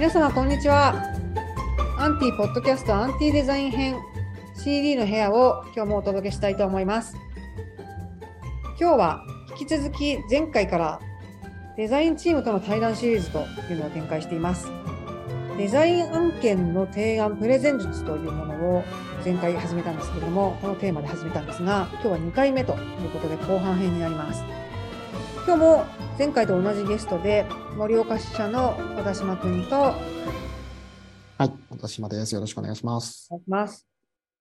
皆様こんにちは。アンティポッドキャストアンティデザイン編 CD の部屋を今日もお届けしたいと思います。今日は引き続き前回からデザインチームとの対談シリーズというのを展開しています。デザイン案件の提案プレゼン術というものを前回始めたんですけれどもこのテーマで始めたんですが今日は2回目ということで後半編になります。今日も前回と同じゲストで盛岡支社の小田島君とはい、小田島です。よろしくお願いします。お願いします。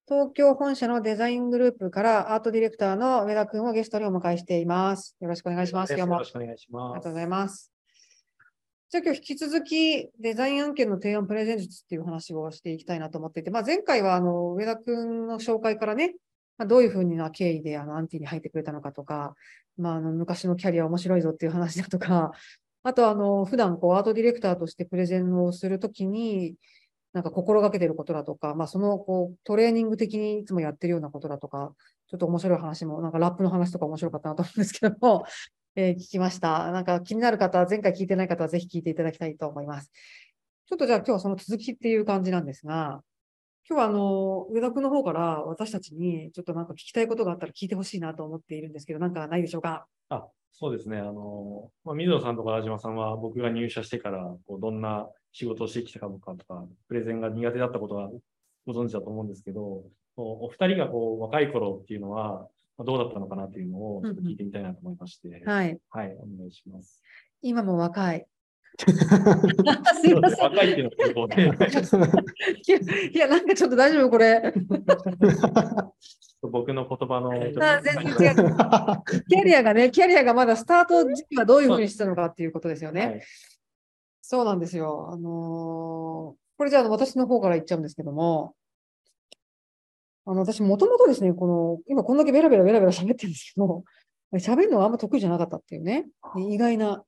東京本社のデザイングループからアートディレクターの上田君をゲストにお迎えしています。よろしくお願いします。今日も。あよろしくお願いします。りがとうございます。じゃあ今日引き続きデザイン案件の提案プレゼン術っていう話をしていきたいなと思っていて、まあ、前回はあの上田君の紹介からね、まあ、どういうふうな経緯であのアンティに入ってくれたのかとか、まあ、あの昔のキャリア面白いぞっていう話だとか、あとあの普段こうアートディレクターとしてプレゼンをするときに、なんか心がけてることだとか、まあ、そのこうトレーニング的にいつもやってるようなことだとか、ちょっと面白い話も、なんかラップの話とか面白かったなと思うんですけども、えー聞きました。なんか気になる方、前回聞いてない方はぜひ聞いていただきたいと思います。ちょっとじゃあ今日はその続きっていう感じなんですが、今日はあの、上田君の方から私たちにちょっとなんか聞きたいことがあったら聞いてほしいなと思っているんですけど、なんかないでしょうか？あ、そうですね。あの、まあ、水野さんとかラジマさんは僕が入社してから、こうどんな仕事をしてきたかとか、プレゼンが苦手だったことはご存知だと思うんですけど、お二人がこう若い頃っていうのは、まあどうだったのかなっていうのをちょっと聞いてみたいなと思いまして、はい。はい、お願いします。今も若い。すいません。若いっていうのはね、いや、なんかちょっと大丈夫これ。僕の言葉の全然違う。キャリアがね、キャリアがまだスタート時期はどういうふうにしてたのかっていうことですよね。はいそうなんですよ。あのーこれじゃあ私の方から言っちゃうんですけども、あの、私もともとですね、この、今こんだけベラベラベラベラ喋ってるんですけど、喋るのがあんま得意じゃなかったっていうね、意外な、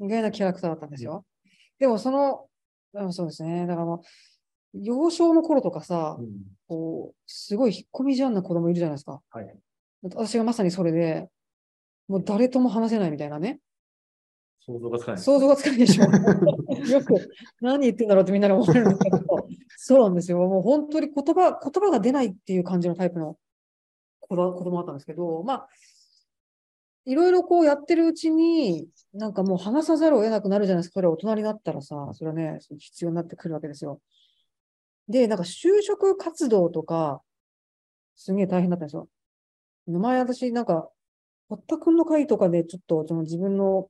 意外なキャラクターだったんですよ。でもその、あそうですね、だからもう、幼少の頃とかさ、うんこう、すごい引っ込み思案な子供いるじゃないですか。はい。私がまさにそれで、もう誰とも話せないみたいなね。想像がつかない。想像がつかないでしょ。よく何言ってんだろうってみんなに思われるんですけど、そうなんですよ。もう本当に言葉、言葉が出ないっていう感じのタイプの子供だったんですけど、まあ、いろいろこうやってるうちに、なんかもう話さざるを得なくなるじゃないですか。これ大人になったらさ、それはね、必要になってくるわけですよ。で、なんか就職活動とか、すげえ大変だったんですよ。前私なんか、堀田くんの会とかでちょっとその自分の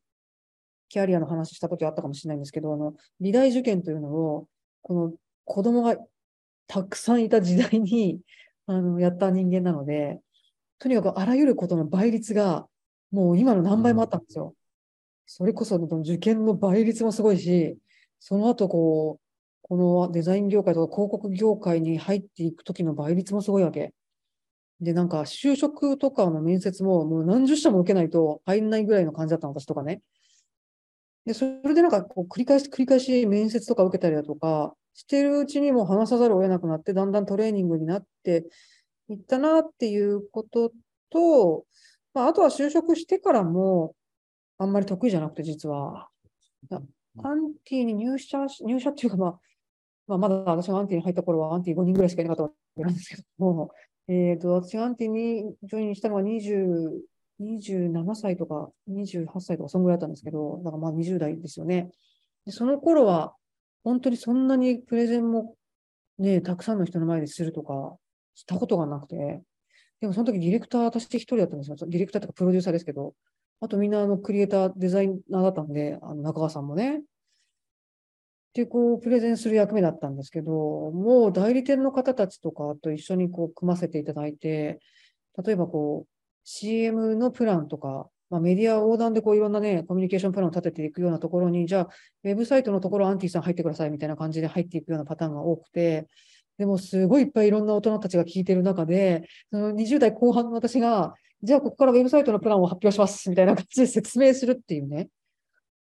キャリアの話した時あったかもしれないんですけど、あの、美大受験というのを、この子供がたくさんいた時代に、あの、やった人間なので、とにかくあらゆることの倍率が、もう今の何倍もあったんですよ。それこそ、受験の倍率もすごいし、その後こう、このデザイン業界とか広告業界に入っていく時の倍率もすごいわけ。で、なんか就職とかの面接ももう何十社も受けないと入んないぐらいの感じだったの、私とかね。で、それでなんか繰り返し繰り返し面接とか受けたりだとか、してるうちにもう話さざるを得なくなって、だんだんトレーニングになっていったなっていうことと、まあ、あとは就職してからも、あんまり得意じゃなくて、実は。アンティに入社し、入社っていうか、まあ、まあ、まだ私がアンティに入った頃はアンティ5人ぐらいしかいなかったわけなんですけども、えっと、私がアンティにジョインしたのが20、27歳とか28歳とか、そんぐらいだったんですけど、だからまあ20代ですよね。でその頃は、本当にそんなにプレゼンもね、たくさんの人の前でするとか、したことがなくて、でもその時ディレクター、私一人だったんですよ。ディレクターとかプロデューサーですけど、あとみんなあのクリエイター、デザイナーだったんで、あの中川さんもね。ってこう、プレゼンする役目だったんですけど、もう代理店の方たちとかと一緒にこう、組ませていただいて、例えばこう、CM のプランとか、まあ、メディア横断でこういろんなね、コミュニケーションプランを立てていくようなところに、じゃあ、ウェブサイトのところアンティさん入ってくださいみたいな感じで入っていくようなパターンが多くて、でもすごいいっぱいいろんな大人たちが聞いてる中で、その20代後半の私が、じゃあここからウェブサイトのプランを発表しますみたいな感じで説明するっていうね、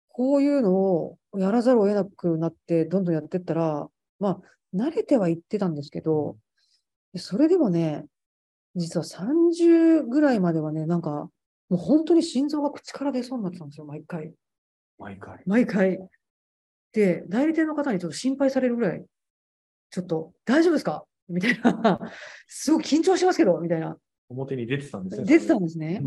こういうのをやらざるを得なくなって、どんどんやってったら、まあ、慣れてはいってたんですけど、それでもね、実は30ぐらいまではね、なんか、もう本当に心臓が口から出そうになってたんですよ、毎回。毎回。毎回。で、代理店の方にちょっと心配されるぐらい、ちょっと大丈夫ですか？みたいな、すごく緊張しますけど、みたいな。表に出てたんですね。出てたんですね。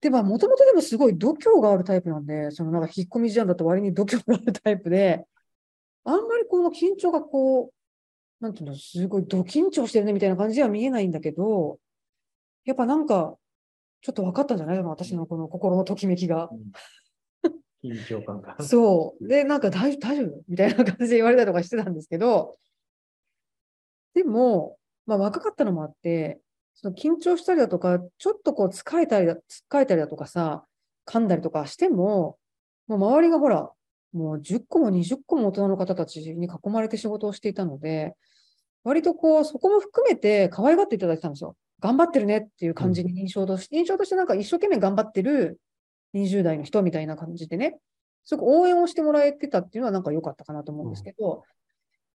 で、まあ、もともとでもすごい度胸があるタイプなんで、そのなんか引っ込み思案だと割に度胸があるタイプで、あんまりこの緊張がこう、なんていうの、すごいド緊張してるねみたいな感じでは見えないんだけど、やっぱなんか、ちょっと分かったんじゃない？の私のこの心のときめきが。緊張感が。そう。で、なんか大大丈夫？みたいな感じで言われたりとかしてたんですけど、でも、まあ若かったのもあって、その緊張したりだとか、ちょっとこう疲れたりだ、疲れたりだとかさ、噛んだりとかしても、もう周りがほら、もう10個も20個も大人の方たちに囲まれて仕事をしていたので、割とこう、そこも含めて可愛がっていただいてたんですよ。頑張ってるねっていう感じに印象として、印象としてなんか一生懸命頑張ってる20代の人みたいな感じでね、すごく応援をしてもらえてたっていうのはなんか良かったかなと思うんですけど、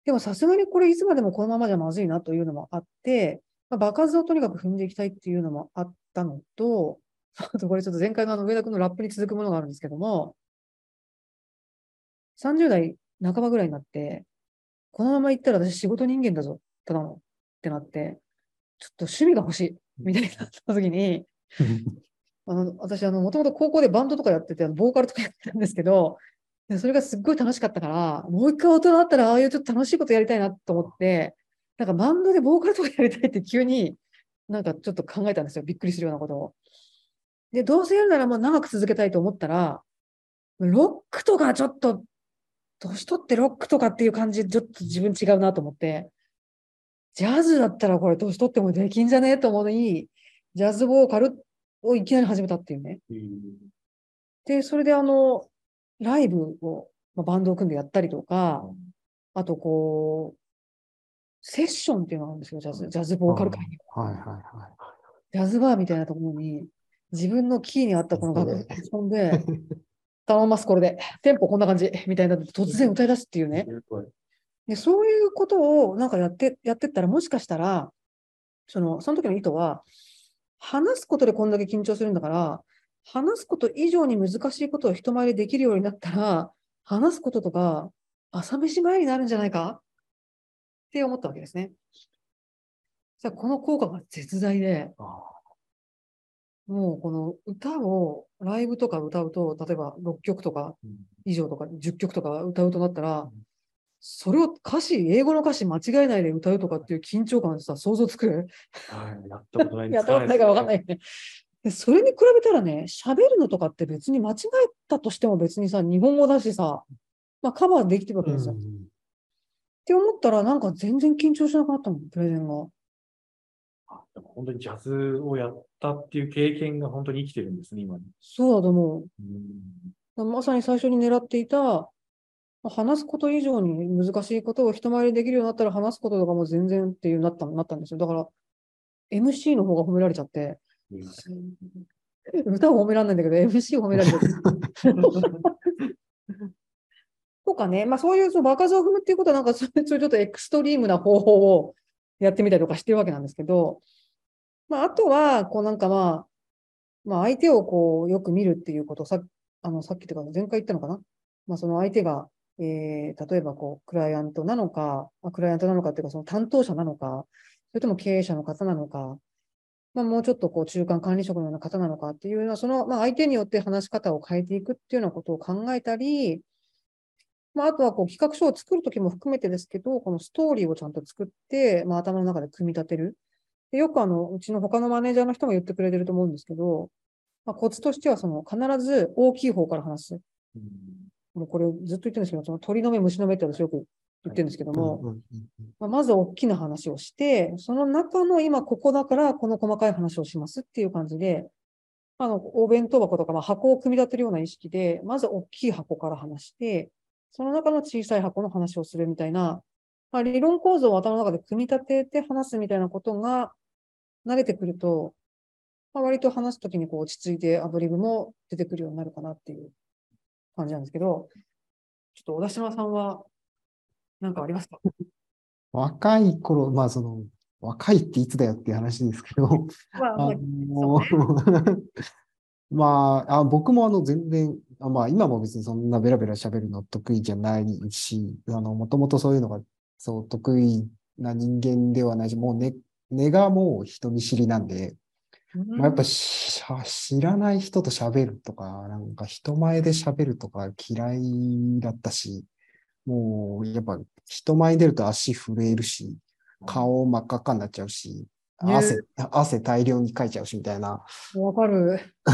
でもさすがにこれいつまでもこのままじゃまずいなというのもあって、まあ、爆発をとにかく踏んでいきたいっていうのもあったのと、あとこれちょっと前回のあの上田君のラップに続くものがあるんですけども、30代半ばぐらいになって、このまま行ったら私仕事人間だぞ、ただのってなって、ちょっと趣味が欲しい、みたいになった時に、あの私、もともと高校でバンドとかやってて、ボーカルとかやってたんですけど、それがすっごい楽しかったから、もう一回大人だったら、ああいうちょっと楽しいことやりたいなと思って、なんかバンドでボーカルとかやりたいって急になんかちょっと考えたんですよ。びっくりするようなことを。で、どうせやるならもう長く続けたいと思ったら、ロックとかちょっと、年取ってロックとかっていう感じ、ちょっと自分違うなと思って、ジャズだったらこれ年取ってもできんじゃねえと思うのに、ジャズボーカルをいきなり始めたっていうね。で、それであの、ライブを、まあ、バンドを組んでやったりとか、あとこう、セッションっていうのがあるんですよ、ジャズ、ジャズボーカル会に。はいはいはい。ジャズバーみたいなところに、自分のキーに合ったこの楽器を飛んで、頼ます、これで。テンポこんな感じ、みたいな、突然歌い出すっていうね。で、そういうことをなんかやって、やってったら、もしかしたら、その、その時の意図は、話すことでこんだけ緊張するんだから、話すこと以上に難しいことを人前でできるようになったら、話すこととか、朝飯前になるんじゃないか？って思ったわけですね。さあ、この効果が絶大で、もうこの歌をライブとか歌うと、例えば6曲とか以上とか10曲とか歌うとなったら、それを歌詞、英語の歌詞間違えないで歌うとかっていう緊張感でさ、想像つく？はい、やったことないんやったことないからわかんないよね。でそれに比べたらね、喋るのとかって別に間違えたとしても別にさ、日本語だしさ、まあカバーできてるわけですよ。って思ったら、なんか全然緊張しなくなったもん、プレゼンが。でも本当にジャズをやったっていう経験が本当に生きてるんですね、今に。そうだと思うんう。まさに最初に狙っていた、まあ話すこと以上に難しいことを人前でできるようになったら話すこととかも全然っていうなったなったんですよ。だから、MC の方が褒められちゃって、歌を褒められないんだけど、MC を褒められちゃって。とかね、まあそういうその場数を踏むっていうことは、なんかそういうそういうちょっとエクストリームな方法をやってみたりとかしてるわけなんですけど、まああとは、こうなんかまあ、まあ相手をこうよく見るっていうことさあのさっきというか前回言ったのかな。まあその相手が、えー、例えばこうクライアントなのか、クライアントなのかっていうかその担当者なのか、それとも経営者の方なのか、まあもうちょっとこう中間管理職のような方なのかっていうのは、そのまあ相手によって話し方を変えていくっていうようなことを考えたり、まあ、あとはこう企画書を作るときも含めてですけど、このストーリーをちゃんと作って、まあ、頭の中で組み立てる。でよくあの、うちの他のマネージャーの人も言ってくれてると思うんですけど、まあ、コツとしてはその必ず大きい方から話す。もうこれずっと言ってるんですけど、その鳥の目、虫の目って私よく言ってるんですけども、まず大きな話をして、その中の今ここだからこの細かい話をしますっていう感じで、あの、お弁当箱とか、まあ、箱を組み立てるような意識で、まず大きい箱から話して、その中の小さい箱の話をするみたいな、まあ、理論構造を頭の中で組み立てて話すみたいなことが慣れてくると、まあ、割と話すときにこう落ち着いてアドリブも出てくるようになるかなっていう感じなんですけど、ちょっと小田島さんは何かありますか？若い頃、まあその、若いっていつだよっていう話ですけど、まあ、まああの まあ、あ僕もあの全然、あまあ今も別にそんなベラベラ喋るの得意じゃないし、あの、もともとそういうのがそう得意な人間ではないし、もう根、根がもう人見知りなんで、まあ、やっぱし知らない人と喋るとか、なんか人前で喋るとか嫌いだったし、もうやっぱ人前に出ると足震えるし、顔真っ赤っかになっちゃうし、ね。汗、汗大量にかいちゃうしみたいな、わかる。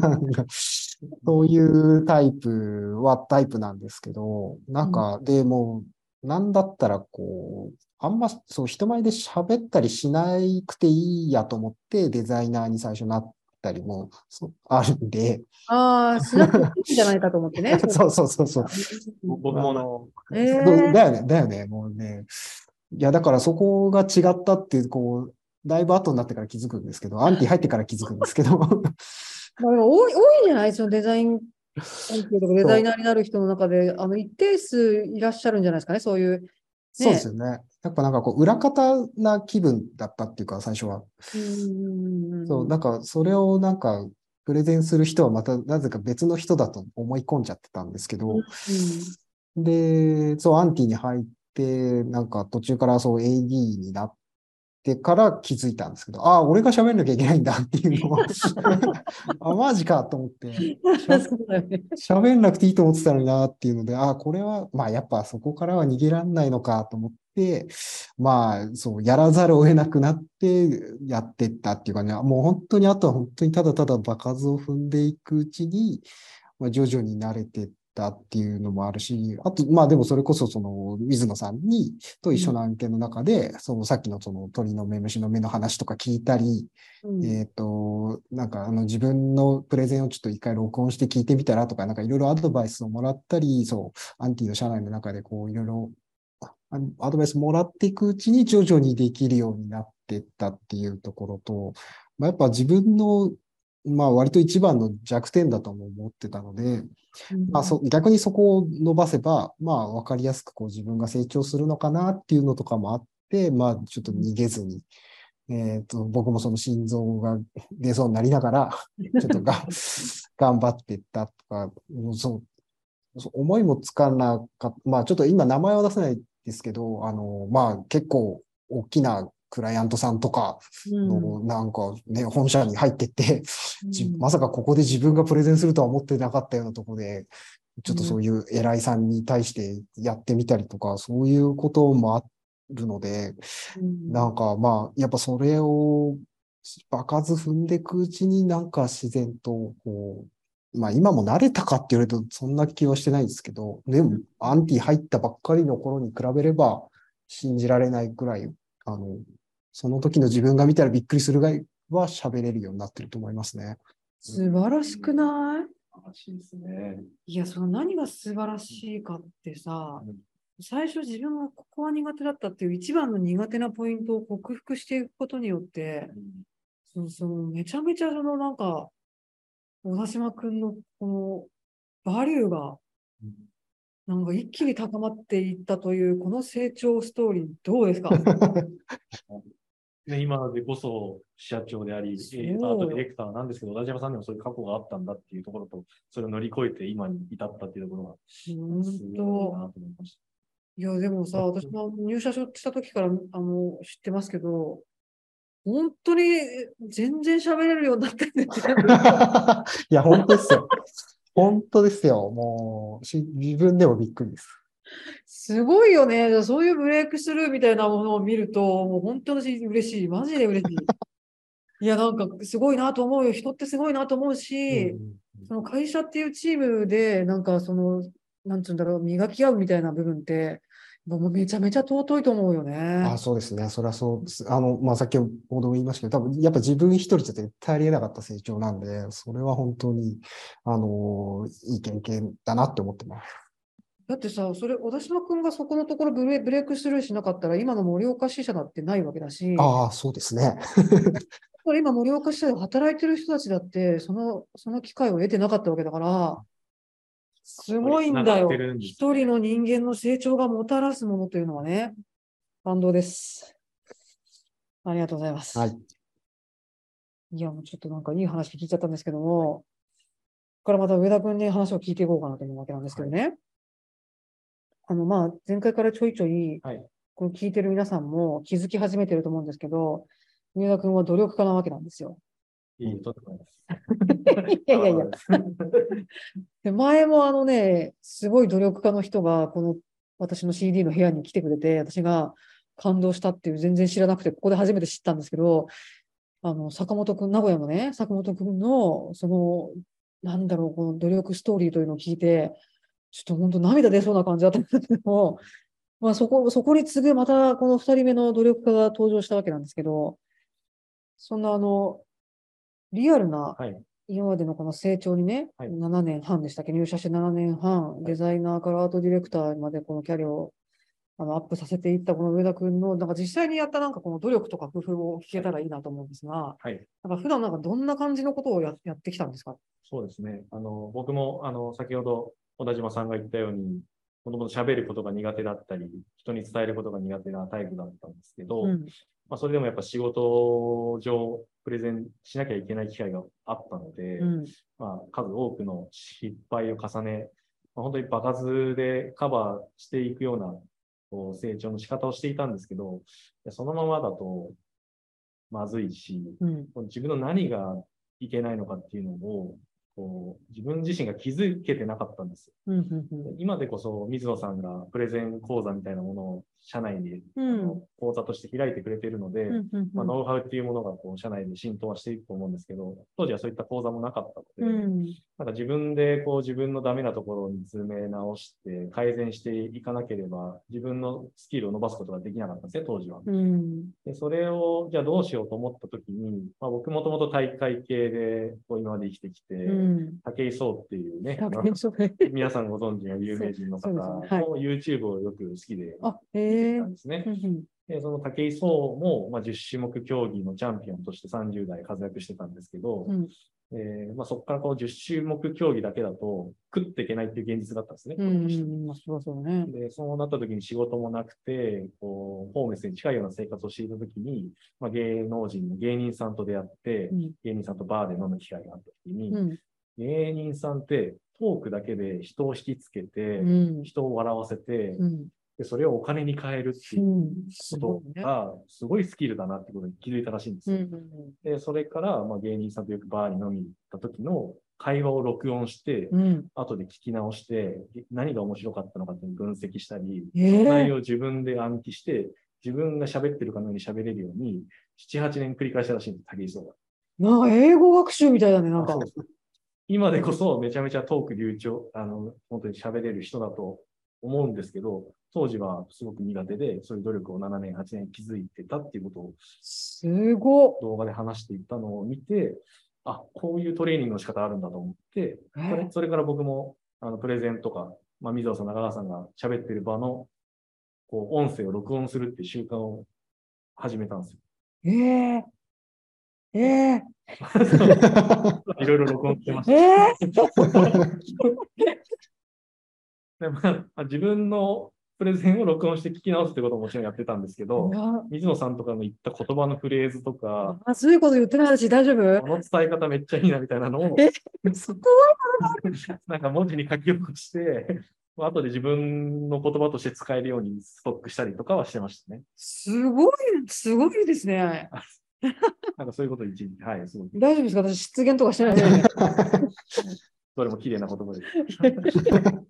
なんかそういうタイプはタイプなんですけど、なんか、でもう、なんだったらこう、あんまそう人前で喋ったりしなくていいやと思ってデザイナーに最初なったりもあるんで、ああ、しなくていいんじゃないかと思ってね。そうそうそうそう。僕ものえそうーだよね、だよね、もうね。いや、だからそこが違ったっていう、こう、だいぶ後になってから気づくんですけど、アンティ入ってから気づくんですけど、まあ、でも多い多いんじゃない？そのデザインデザイナーになる人の中で、あの一定数いらっしゃるんじゃないですかね、そういう。そうですよね。やっぱなんかこう、裏方な気分だったっていうか、最初は。うんそう、なんかそれをなんか、プレゼンする人はまたなぜか別の人だと思い込んじゃってたんですけど、で、そう、アンティに入って、なんか途中からそう AD になってから気づいたんですけど、ああ、俺が喋んなきゃいけないんだっていうのを、あ、マジかと思って。喋んなくていいと思ってたのになっていうので、ああ、これは、まあやっぱそこからは逃げらんないのかと思って、まあそう、やらざるを得なくなってやってったっていうかね、もう本当にあとは本当にただただ場数を踏んでいくうちに、まあ、徐々に慣れてったっていうのもあるし、あと、まあでもそれこそその水野さんに、と一緒の案件の中で、そのさっきのその鳥の目、虫の目の話とか聞いたり、うん。えっ、と、なんかあの自分のプレゼンをちょっと一回録音して聞いてみたらとか、なんかいろいろアドバイスをもらったり、そう、アンティの社内の中でこういろいろあアドバイスもらっていくうちに徐々にできるようになっていったっていうところと、まあ、やっぱ自分の、まあ割と一番の弱点だとも思ってたので、まあ、そ逆にそこを伸ばせば、まあ分かりやすくこう自分が成長するのかなっていうのとかもあって、まあちょっと逃げずに、えっ、と、僕もその心臓が出そうになりながら、ちょっとが頑張っていったとか、そう、そう思いもつかなかった。まあちょっと今名前は出せないですけど、あの、まあ結構大きなクライアントさんとかの、なんかね、本社に入ってって、じまさかここで自分がプレゼンするとは思ってなかったようなところで、ちょっとそういう偉いさんに対してやってみたりとか、そういうこともあるので、なんかまあ、やっぱそれを場数踏んでいくうちになんか自然とこう、まあ今も慣れたかって言われるとそんな気はしてないですけど、でもアンティ入ったばっかりの頃に比べれば信じられないぐらい、あの、その時の自分が見たらびっくりするぐらいは喋れるようになってると思いますね。素晴らしくない？素晴らしいですね。いや、その何が素晴らしいかってさ、最初自分がここは苦手だったっていう一番の苦手なポイントを克服していくことによって、そのそのめちゃめちゃそのなんか、小田島くんのこのバリューがなんか一気に高まっていったというこの成長ストーリーどうですか？ね、今でこそ社長であり、アートディレクターなんですけど、小田島さんにもそういう過去があったんだっていうところと、それを乗り越えて今に至ったっていうところが、本すごい当なと思いましいや、でもさ、私も入社した時からあの知ってますけど、本当に全然喋れるようになってんですよ。いや、本当ですよ。本当ですよ。もうし、自分でもびっくりです。すごいよね。そういうブレイクスルーみたいなものを見ると、もう本当に嬉しい。マジで嬉しい。いや、なんかすごいなと思うよ。人ってすごいなと思うし、その会社っていうチームで、なんかその、なんつうんだろう、磨き合うみたいな部分って、もうめちゃめちゃ尊いと思うよね。あ、そうですね。それはそうです。あの、まあ、さっきほども言いましたけど、多分、やっぱ自分一人じゃ絶対ありえなかった成長なんで、それは本当に、あの、いい経験だなって思ってます。だってさ、それ、小田島君がそこのところブレブレイクスルーしなかったら、今の盛岡支社だってないわけだし、ああ、そうですね。今、盛岡支社で働いてる人たちだって、その、その機会を得てなかったわけだから、すごいんだよ一人の人間の成長がもたらすものというのはね、感動です。ありがとうございます。はい。いや、もうちょっとなんかいい話聞いちゃったんですけども、ここからまた上田君に話を聞いていこうかなと思うわけなんですけどね。あの、まあ、前回からちょいちょい、はいこの聞いてる皆さんも気づき始めてると思うんですけど、上田君は努力家なわけなんですよ。いい、とってもないです。いやいやいや。で前もあのね、すごい努力家の人が、この私の CD の部屋に来てくれて、私が感動したっていう、全然知らなくて、ここで初めて知ったんですけど、あの、坂本くん、名古屋のね、坂本くんの、その、なんだろう、この努力ストーリーというのを聞いて、ちょっと本当涙出そうな感じだったんですけども、まあそこ、そこに次ぐまたこの二人目の努力家が登場したわけなんですけど、そんなあの、リアルなはい。今までのこの成長にね、はい7年半でしたっけ、入社して7年半、デザイナーからアートディレクターまでこのキャリアをあのアップさせていったこの上田君の、なんか実際にやったなんかこの努力とか工夫を聞けたらいいなと思うんですが、はい。なんか普段なんかどんな感じのことをややってきたんですか？そうですね。あの、僕も、あの、先ほど小田島さんが言ったように、もともと喋ることが苦手だったり、人に伝えることが苦手なタイプだったんですけど、うん。まあ、それでもやっぱ仕事上、プレゼンしなきゃいけない機会があったので、うん。まあ、数多くの失敗を重ね、まあ、本当に場数でカバーしていくようなこう成長の仕方をしていたんですけど、そのままだとまずいし、うん。自分の何がいけないのかっていうのを、こう自分自身が気づけてなかったんです。うん。うん。今でこそ水野さんがプレゼン講座みたいなものを社内で、うん講座として開いてくれているので、うん。うん。まあ、ノウハウっていうものがこう社内で浸透はしていくと思うんですけど、当時はそういった講座もなかったので、うん。なんか自分でこう自分のダメなところを見つめ直して改善していかなければ自分のスキルを伸ばすことができなかったんですね、当時は。うん。でそれをじゃあどうしようと思ったときに、まあ、僕もともと大会系でこう今まで生きてきて、うん。武井壮っていうね、皆さんご存知の有名人の方はいの YouTube をよく好きでたん。ですねう。ん。で、その武井壮も、まあ、10種目競技のチャンピオンとして30代活躍してたんですけど、うん。えーまあ、そこからこの10種目競技だけだと食っていけないっていう現実だったんですね。うん。そうそうね。で、そうなった時に仕事もなくて、こう、ホームレスに近いような生活をしていた時に、まあ、芸能人の芸人さんと出会って、うん。芸人さんとバーで飲む機会があった時に、うん。芸人さんってトークだけで人を引きつけて、うん。人を笑わせて、うん。でそれをお金に変えるっていうこ。とが、すごいスキルだなってことに気づいたらしいんですよ。うん。で、それから、まあ、芸人さんとよくバーに飲みに行った時の会話を録音して、うん。後で聞き直して、何が面白かったのかっていう分析したり、ええ内容を自分で暗記して、自分が喋ってるかのように喋れるように、7、8年繰り返したらしいんです、武井壮が。なんか英語学習みたいだね、なんか。今でこそめちゃめちゃトーク流暢、あの、本当に喋れる人だと思うんですけど、当時はすごく苦手で、そういう努力を7年、8年気づいてたっていうことをすごっ。動画で話していったのを見て、あ、こういうトレーニングの仕方あるんだと思って、それそれから僕も、あの、プレゼンとか、まあ、水野さん、中川さんが喋ってる場の、こう、音声を録音するっていう習慣を始めたんですよ。ええええ いろいろ録音してました。ええ でまあ、自分のプレゼンを録音して聞き直すってことももちろんやってたんですけど水野さんとかの言った言葉のフレーズとか、まずいこと言ってないし、大丈夫この伝え方めっちゃいいなみたいなのを、え？そ こなんか文字に書き起こして、後で自分の言葉として使えるようにストックしたりとかはしてましたね。すごい、すごいですね。なんかそういうこと一時、はい、すごい。大丈夫ですか？私、失言とかしてないですよね。どれも綺麗な言葉です。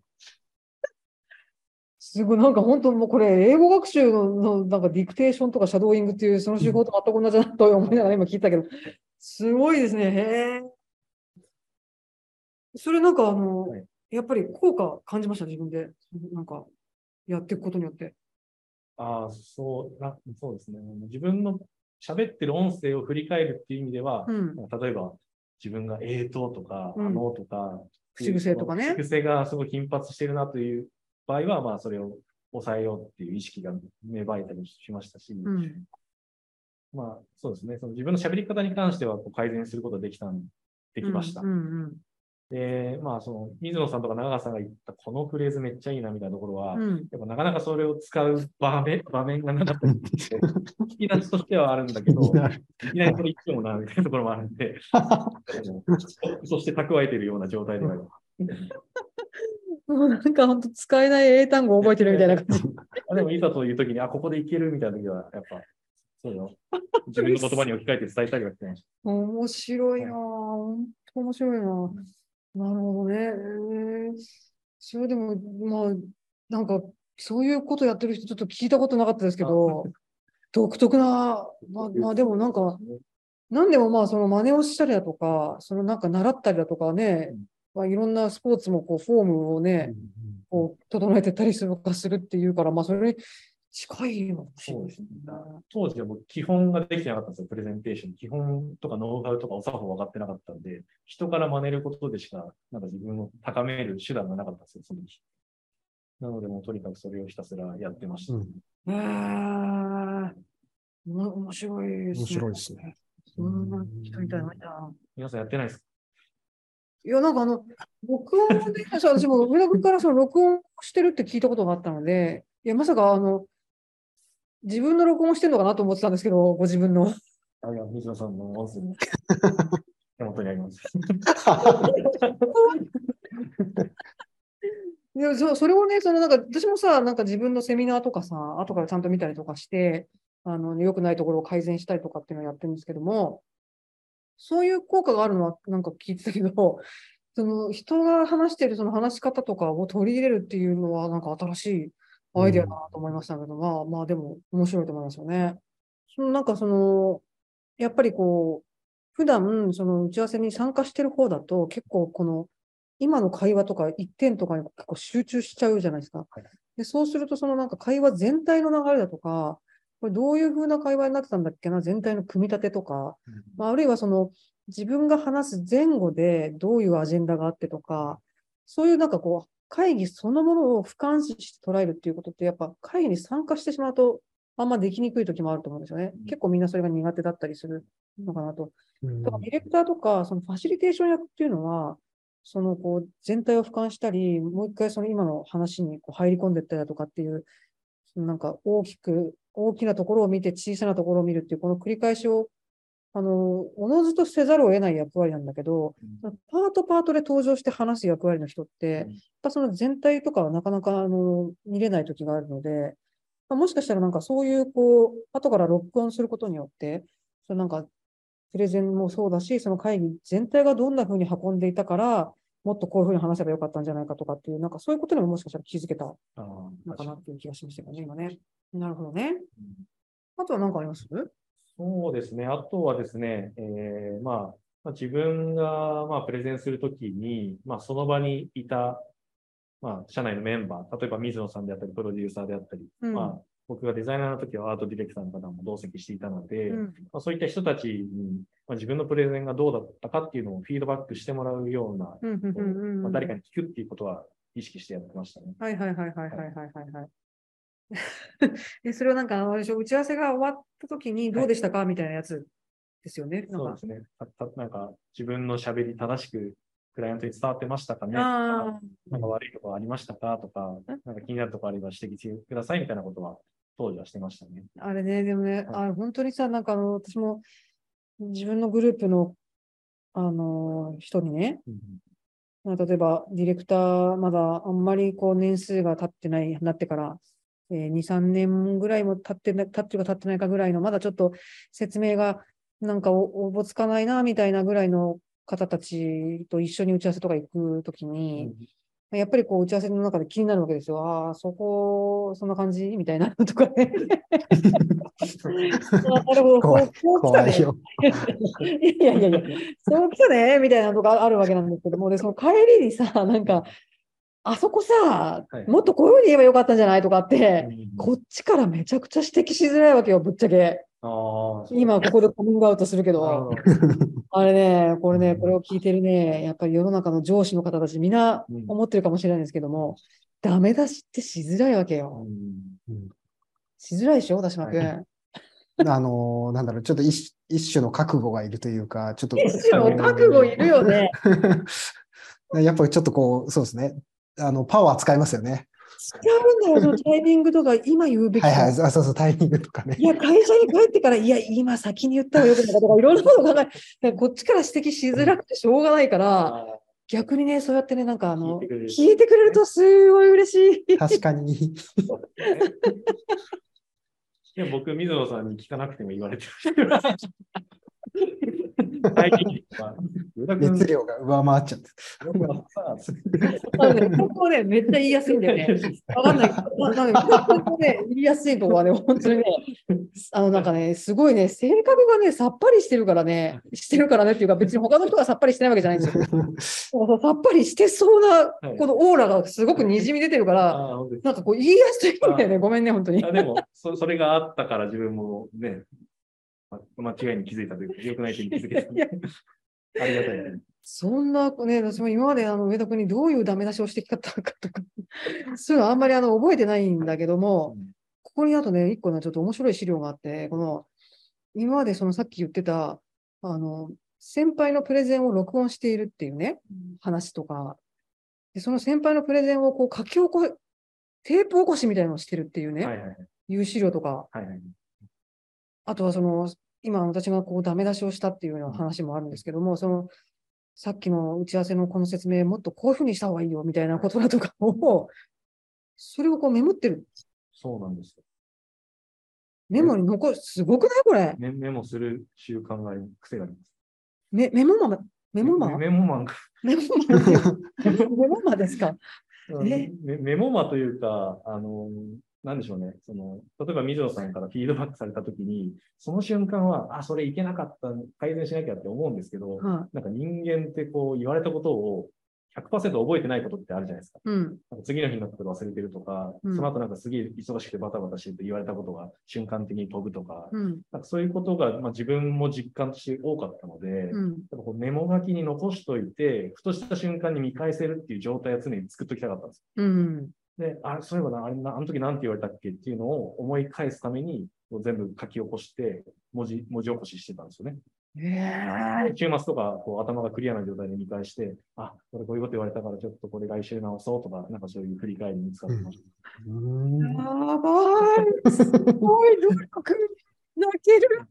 すごい、なんか本当もうこれ、英語学習ののなんかディクテーションとかシャドーイングっていうその手法と全く同じだなと思いながら今聞いたけど、すごいですね。へえ。それなんかあの、はいやっぱり効果感じました、自分で。なんか、やっていくことによって。ああ、そうな、そうですね。自分の喋ってる音声を振り返るっていう意味では、うん。例えば自分がえーととか、うんあのとか、口癖とかね口癖がすごい頻発してるなという場合は、まあそれを抑えようっていう意識が芽生えたりしましたし、うん。まあそうですね。その自分の喋り方に関してはこう改善することができたん、できました。うんうんで、まあ、その、水野さんとか長川さんが言った、このフレーズめっちゃいいなみたいなところは、うん。やっぱなかなかそれを使う場面場面がなかったりして、引き出しとしてはあるんだけど、いきなりそれ言ってもな、みたいなところもあるんで、そして蓄えているような状態ではある。もうなんか本当使えない英単語を覚えてるみたいな感じ。あでも、いざという時に、あ、ここでいけるみたいな時は、やっぱ、そうよ。自分の言葉に置き換えて伝えたりはしてまし面白いなぁ。本当面白いなぁ。なるほどね。えーそれでも、まあ、なんか、そういうことやってる人ちょっと聞いたことなかったですけど、独特な、まあ、まあでもなんか、なんでもまあその真似をしたりだとか、そのなんか習ったりだとかね、まあ、いろんなスポーツもこうフォームをね、こう整えてったりするかするっていうから、まあそれに近いのかもしれないですね。当時は僕、基本ができてなかったんですよ、プレゼンテーション。基本とかノウハウとかお作法分かってなかったんで、人から真似ることでしか、なんか自分を高める手段がなかったんですよ、その時。なので、もうとにかくそれをひたすらやってました。うんへーおも面白いですね。面白いですね。そんな人みたいないな。皆さんやってないですか？いや、なんかあの、録音で、そう私も上田君からその録音してるって聞いたことがあったので、いや、まさかあの、自分の録音してるのかなと思ってたんですけど、ご自分の。あ、いや、水野さんの音声、手元にあります。いやそそれをね、そのなんか私もさ、なんか自分のセミナーとかさ、後からちゃんと見たりとかして、あの、良くないところを改善したりとかっていうのをやってるんですけども、そういう効果があるのはなんか聞いてたけど、その人が話しているその話し方とかを取り入れるっていうのはなんか新しいアイデアだなと思いましたけど、まあまあでも面白いと思いますよね。そのなんかその、やっぱりこう、普段その打ち合わせに参加してる方だと結構この今の会話とか一点とかに結構集中しちゃうじゃないですか。はいでそうするとそのなんか会話全体の流れだとか、これどういう風な会話になってたんだっけな、全体の組み立てとか、まあ、あるいはその自分が話す前後でどういうアジェンダがあってとか、そういうなんかこう、会議そのものを俯瞰視して捉えるっていうことって、やっぱ会議に参加してしまうと、あんまできにくい時もあると思うんですよね。結構みんなそれが苦手だったりするのかなと。うんだからディレクターとか、そのファシリテーション役っていうのは、そのこう全体を俯瞰したり、もう一回その今の話にこう入り込んでいったりだとかっていう、なんか大きく、大きなところを見て小さなところを見るっていう、この繰り返しを、あの、おのずとせざるを得ない役割なんだけど、パートパートで登場して話す役割の人って、やっぱその全体とかはなかなかあの見れない時があるので、まあもしかしたらなんかそういうこう、後から録音することによって、そのなんかプレゼンもそうだし、その会議全体がどんな風に運んでいたから、もっとこういう風に話せばよかったんじゃないかとかっていう、なんかそういうことにももしかしたら気づけたのかなっていう気がしましたけどね、今ね。なるほどね。あとは何かあります？そうですね。あとはですね、えーまあ、まあ自分が、まあ、プレゼンするときに、まあ、その場にいた、まあ、社内のメンバー、例えば水野さんであったり、プロデューサーであったり、うんまあ、僕がデザイナーの時はアートディレクターの方も同席していたので、うん、まあ、そういった人たちに、まあ、自分のプレゼンがどうだったかっていうのをフィードバックしてもらうような、まあ、誰かに聞くっていうことは意識してやってましたね。はいはいはいはいはいはいはい。でそれはなんか、私、打ち合わせが終わった時にどうでしたか、はい、みたいなやつですよね。そうですね。なんか、自分のしゃべり正しくクライアントに伝わってましたかねなんか悪いとこありましたかとか、なんか気になるとこあれば指摘してくださいみたいなことは当時はしてましたね。あれね、でもね、はあ本当にさ、なんかあの、私も自分のグループの、あの、人にね、まあ例えばディレクター、まだあんまりこう年数が経ってない、なってから、えー2、3年ぐらいも経ってな、経ってるか経ってないかぐらいの、まだちょっと説明がなんかおおぼつかないな、みたいなぐらいの方たちと一緒に打ち合わせとか行くときに、やっぱりこう打ち合わせの中で気になるわけですよ。ああ、そこ、そんな感じ？みたいなのとかね。あなるほど、こう来たね。怖 いやいやいや、そう来たねみたいなのがあるわけなんですけども、で、その帰りにさ、なんか、あそこさ、はい。もっとこういうふうに言えばよかったんじゃない？とかって、うん。こっちからめちゃくちゃ指摘しづらいわけよ、ぶっちゃけ。今ここでコミングアウトするけどあれね、これね、これを聞いてるね、やっぱり世の中の上司の方たち、みんなうん思ってるかもしれないんですけども、ダメ出しってしづらいわけよ。うんしづらいでしょ、田島君。はあの、なんだろう、ちょっと一一種の覚悟がいるというか、ちょっと。一種の覚悟いるよね。やっぱりちょっとこう、そうですね。あの、パワー使いますよね。使うんだよ、そのタイミングとか、今言うべきか。はいはい。あそうそう、タイミングとかねい。や、会社に帰ってから、いや、今先に言った方がよくないかとか、いろんなこと考え、こっちから指摘しづらくてしょうがないから、あ逆にね、そうやってね、なんかあの、聞いてくれる聞いてくれるとすごい嬉しい。確かに。ーいや僕、水野さんに聞かなくても言われてる。最近は、熱量が上回っちゃって。ここね、めっちゃ言いやすいんだよね。わかんないななんかここね、言いやすいとこはね、本当にね、あのなんかね、すごいね、性格がね、さっぱりしてるからね、してるからねっていうか、別に他の人がさっぱりしてないわけじゃないんですよ。さっぱりしてそうな、このオーラがすごくにじみ出てるから、なんかこう言いやすいんだよね、ごめんね、本当に。あでもそ、それがあったから自分もね、ま間違いに気づいたというか、良くない点に気づけた。ありがたいね。そんなね、私も今まであの上田君にどういうダメ出しをしてきたのかとか、そういうのあんまりあの覚えてないんだけども、ここにあとね、一個ね、ちょっと面白い資料があって、この、今までそのさっき言ってた、あの、先輩のプレゼンを録音しているっていうね、話とか、でその先輩のプレゼンをこう書き起こ、テープ起こしみたいなのをしてるっていうね、はいはいはい。いう資料とか、はいはい。あとはその、今私がこうダメ出しをしたっていうような話もあるんですけども、その、さっきの打ち合わせのこの説明、もっとこういうふうにした方がいいよみたいなことだとかを、それをこうメモってる。そうなんですよ。メモに残す、すごくないこれ。メメモする習慣があり、癖があります。メメモマ、メモマメメモマンか。メモマメモマですか？え？メメモマというか、あの、なんでしょうね。その、例えば水野さんからフィードバックされたときに、その瞬間は、あ、それいけなかった、改善しなきゃって思うんですけど、はなんか人間ってこう言われたことを100%覚えてないことってあるじゃないですか。い。うん。なんか次の日になったこと忘れてるとか、うんその後なんかすげえ忙しくてバタバタしてると言われたことが瞬間的に飛ぶとか、うん。なんかそういうことが、まあ、自分も実感として多かったので、うん。やっぱこうメモ書きに残しといて、ふとした瞬間に見返せるっていう状態を常に作っときたかったんですうん。よ。で、あ、そういえばな、あれな、あの時なんて言われたっけっていうのを思い返すために、全部書き起こして、文字、文字起こししてたんですよね。ええ週末とか、こう頭がクリアな状態で見返して、あ、これこういうこと言われたから、ちょっとこれ来週直そうとか、なんかそういう振り返りに使ってました。うーんやばい。すごい努力。泣ける。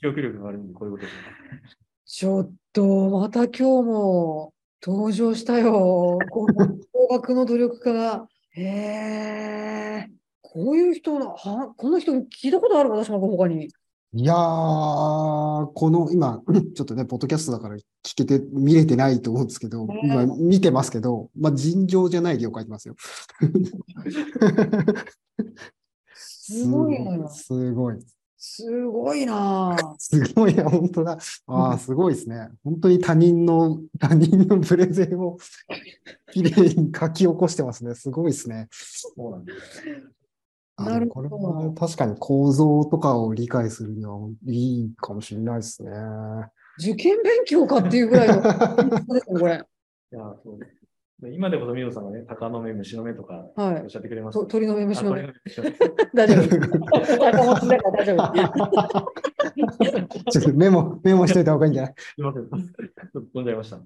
記憶力があるんで、こういうことです。ちょっと、また今日も登場したよ。高額の努力家が。へえ。こういう人の、は、この人聞いたことある私も他に。いやー、この今、ちょっとね、ポッドキャストだから聞けて、見れてないと思うんですけど、ね今見てますけど、まあ、尋常じゃない量書いてますよ。すごい。すごい。すごいなぁ。すごいな、本当だ。ああ、すごいですね。本当に他人の、他人のプレゼンをきれいに書き起こしてますね。すごいですね。そうなんです。あなるでもこれほどは確かに構造とかを理解するにはいいかもしれないですね。受験勉強かっていうぐらいの。いや、そうです。で今でこそ水野さんがね、鷹の目、虫の目とかはいおっ。しゃってくれましたと鳥の目虫の目。の目虫の目 大丈夫。仲持ちだから大丈夫。ちょっとメモ、メモしといた方がいいんじゃない？すみません。ちょっと飛んじゃいました。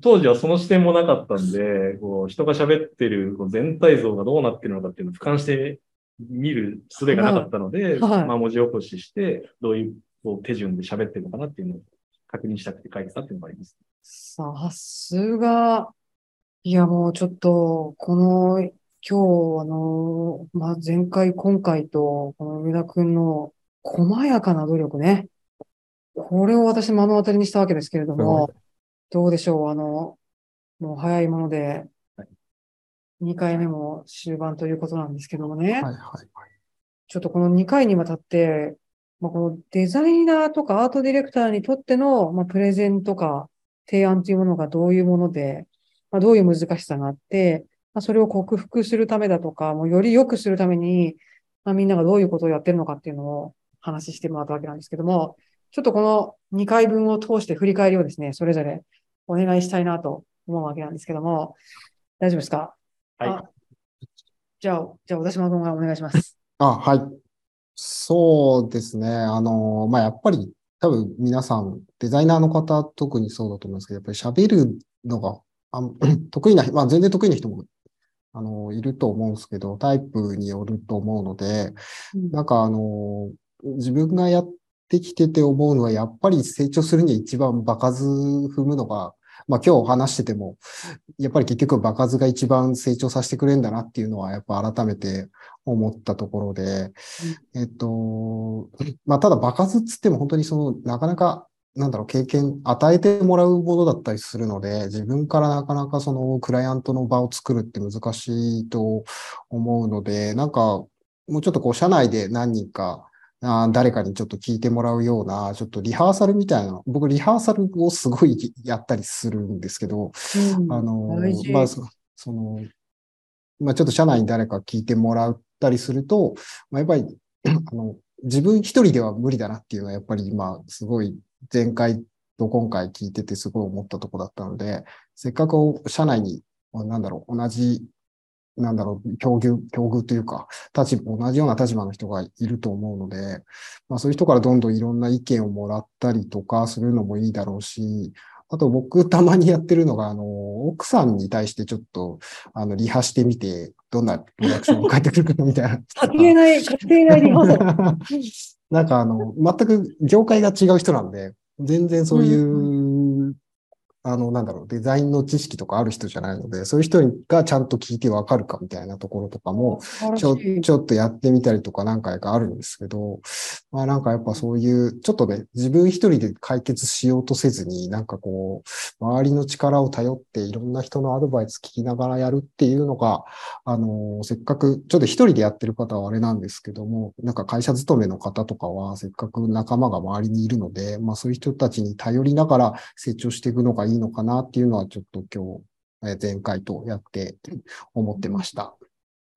当時はその視点もなかったんで、こう人が喋ってるこう全体像がどうなってるのかっていうのを俯瞰して見る術がなかったので、はいまあ文字起こしして、どういうこう手順で喋ってるのかなっていうのを確認したくて書いてたっていうのがあります。さすが。いや、もうちょっと、この、今日、あの、まあ、前回、今回と、この上田くんの細やかな努力ね。これを私目の当たりにしたわけですけれども、どうでしょう、あの、もう早いものではい、2回目も終盤ということなんですけどもね。はいはいはい。ちょっとこの2回にわたって、まあ、このデザイナーとかアートディレクターにとっての、まあ、プレゼンとか提案というものがどういうもので、まあ、どういう難しさがあって、まあ、それを克服するためだとか、もうより良くするために、まあ、みんながどういうことをやってるのかっていうのを話してもらったわけなんですけども、ちょっとこの2回分を通して振り返りをですね、それぞれお願いしたいなと思うわけなんですけども、大丈夫ですか？はいあじゃあ、じゃあ、小田島君がお願いします。あ、はい。そうですね。あの、まあ、やっぱり多分皆さん、デザイナーの方特にそうだと思うんですけど、やっぱり喋るっのが、あ 得意な、まあ全然得意な人も、あの、いると思うんですけど、タイプによると思うので、うん。なんかあの、自分がやってきてて思うのは、やっぱり成長するには一番場数踏むのが、まあ今日話してても、やっぱり結局場数が一番成長させてくれるんだなっていうのは、やっぱ改めて思ったところで、えっと、まあただ場数っつっても本当にその、なかなか、なんだろう、経験、与えてもらうものだったりするので、自分からなかなかそのクライアントの場を作るって難しいと思うので、なんか、もうちょっとこう、社内で何人か、あー誰かにちょっと聞いてもらうような、ちょっとリハーサルみたいな、僕リハーサルをすごいやったりするんですけど、うんあのまあ、そその、まあ、ちょっと社内に誰か聞いてもらったりすると、まあ、やっぱり、あの、自分一人では無理だなっていうのは、やっぱり今、すごい前回と今回聞いててすごい思ったとこだったので、せっかく社内に、まあなんだろう、同じ、なんだろう、境遇、境遇というか、立場、同じような立場の人がいると思うので、まあそういう人からどんどんいろんな意見をもらったりとかするのもいいだろうし、あと僕たまにやってるのが、あの、奥さんに対してちょっと、あの、リハしてみて、どんなリアクションが返ってくるかみたいな。家庭内、家庭内リハーサル。なんかあの、全く業界が違う人なんで、全然そういう、あの、なんだろう、デザインの知識とかある人じゃないので、そういう人がちゃんと聞いてわかるかみたいなところとかも、ちょ、ちょっとやってみたりとか何回かあるんですけど、まあなんかやっぱそういう、ちょっとね、自分一人で解決しようとせずに、なんかこう、周りの力を頼っていろんな人のアドバイス聞きながらやるっていうのが、あの、せっかく、ちょっと一人でやってる方はあれなんですけども、なんか会社勤めの方とかは、せっかく仲間が周りにいるので、まあそういう人たちに頼りながら成長していくのがいいのかなっていうのは、ちょっと今日、えー前回とやって思ってました。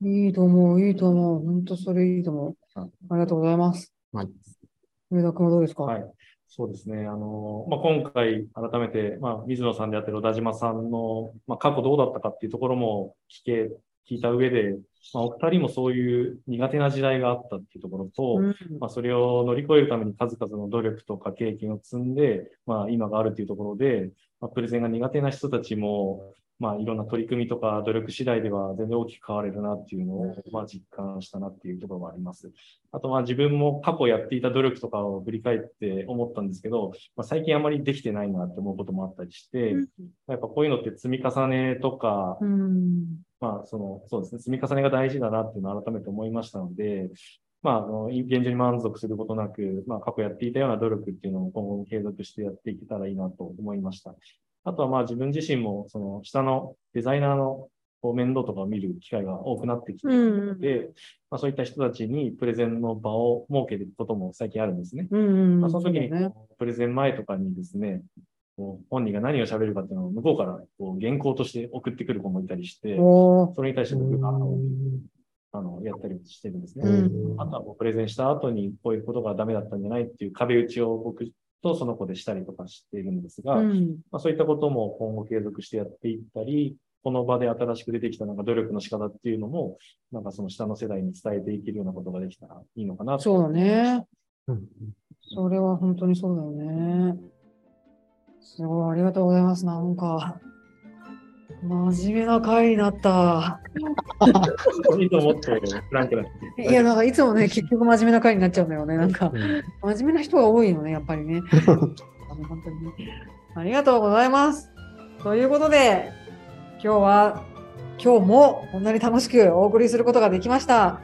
いいと思う、いいと思う。本当それいいと思う。ありがとうございます。はい。上田君はどうですか？はい。そうですね。あの、まあ、今回改めて、まあ、水野さんであったり、小田島さんの、まあ、過去どうだったかっていうところも聞け、聞いた上で、まあ、お二人もそういう苦手な時代があったっていうところと、うんまあ、それを乗り越えるために数々の努力とか経験を積んで、まあ、今があるというところで、まあ、プレゼンが苦手な人たちも、まあ、いろんな取り組みとか努力次第では全然大きく変われるなっていうのを、まあ、実感したなっていうところがあります。あと、まあ、自分も過去やっていた努力とかを振り返って思ったんですけど、まあ、最近あまりできてないなって思うこともあったりして、やっぱこういうのって積み重ねとか、うん。まあ、その、そうですね、積み重ねが大事だなっていうのを改めて思いましたので、まあ、あの、現状に満足することなく、まあ、過去やっていたような努力っていうのを今後も継続してやっていけたらいいなと思いました。あとは、まあ、自分自身も、その、下のデザイナーの面倒とかを見る機会が多くなってきているので、まあ、そういった人たちにプレゼンの場を設けることも最近あるんですね。うん。まあ、その時にね。プレゼン前とかにですね、こう本人が何を喋るかっていうのを向こうからこう原稿として送ってくる子もいたりして、それに対して僕があのあのやったりしてるんですね。うんあとはもうプレゼンした後にこういうことがダメだったんじゃないっていう壁打ちを僕とその子でしたりとかしているんですが、うん。まあ、そういったことも今後継続してやっていったり、この場で新しく出てきたなんか努力の仕方っていうのも、なんかその下の世代に伝えていけるようなことができたらいいのかなとそうだね。うんそれは本当にそうだよね。すごい、ありがとうございます。なんか、真面目な回になった。いいと思ってフランクなって。いや、なんかいつもね、結局真面目な回になっちゃうんだよね。なんか、うん真面目な人が多いのね、やっぱりね。あの本当にねありがとうございます。ということで、今日は、今日もこんなに楽しくお送りすることができました。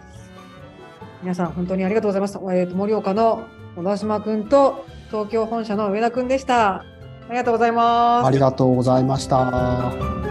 皆さん、本当にありがとうございます。えーと盛岡の小田島くんと東京本社の上田くんでした。ありがとうございます。ありがとうございました。